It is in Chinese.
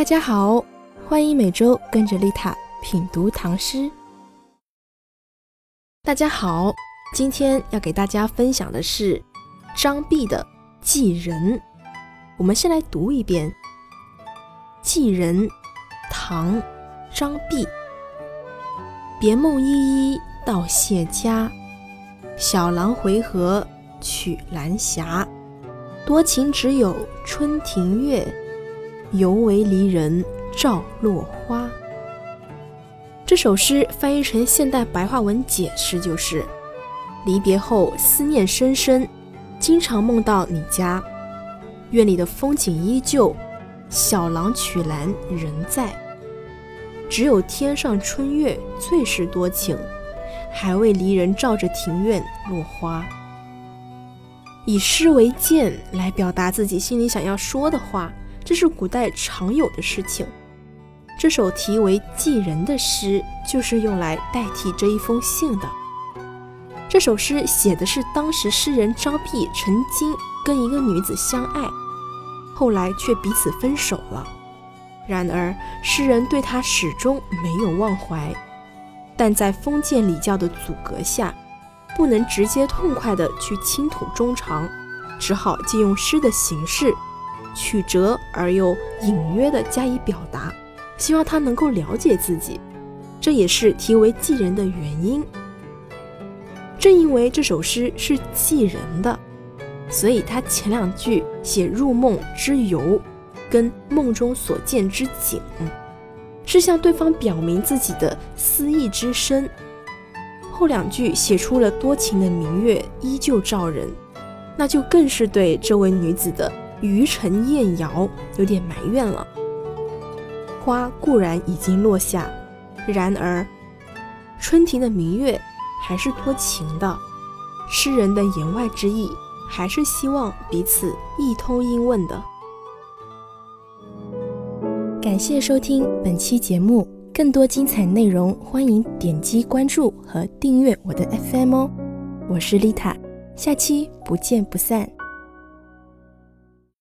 大家好，欢迎每周跟着丽塔品读唐诗。大家好，今天要给大家分享的是张弼的《寄人》。我们先来读一遍《寄人》，唐·张弼。别梦依依到谢家，小郎回河取兰霞。多情只有春庭月，犹为离人照落花。这首诗翻译成现代白话文解释就是：离别后思念深深，经常梦到你家，院里的风景依旧，小郎曲兰仍在，只有天上春月最是多情，还未离人照着庭院落花。以诗为鉴来表达自己心里想要说的话，这是古代常有的事情。这首题为《寄人》的诗，就是用来代替这一封信的。这首诗写的是当时诗人张弼曾经跟一个女子相爱，后来却彼此分手了。然而诗人对她始终没有忘怀，但在封建礼教的阻隔下，不能直接痛快地去倾吐衷肠，只好借用诗的形式，曲折而又隐约地加以表达。希望他能够了解自己，这也是题为《寄人》的原因。正因为这首诗是寄人的，所以他前两句写入梦之游，跟梦中所见之景，是向对方表明自己的思意之深；后两句写出了多情的明月依旧照人，那就更是对这位女子的愚诚厌瑶有点埋怨了。花固然已经落下，然而春庭的明月还是多情的。诗人的言外之意，还是希望彼此一通音问的。感谢收听本期节目，更多精彩内容，欢迎点击关注和订阅我的 FM 哦。我是丽塔，下期不见不散。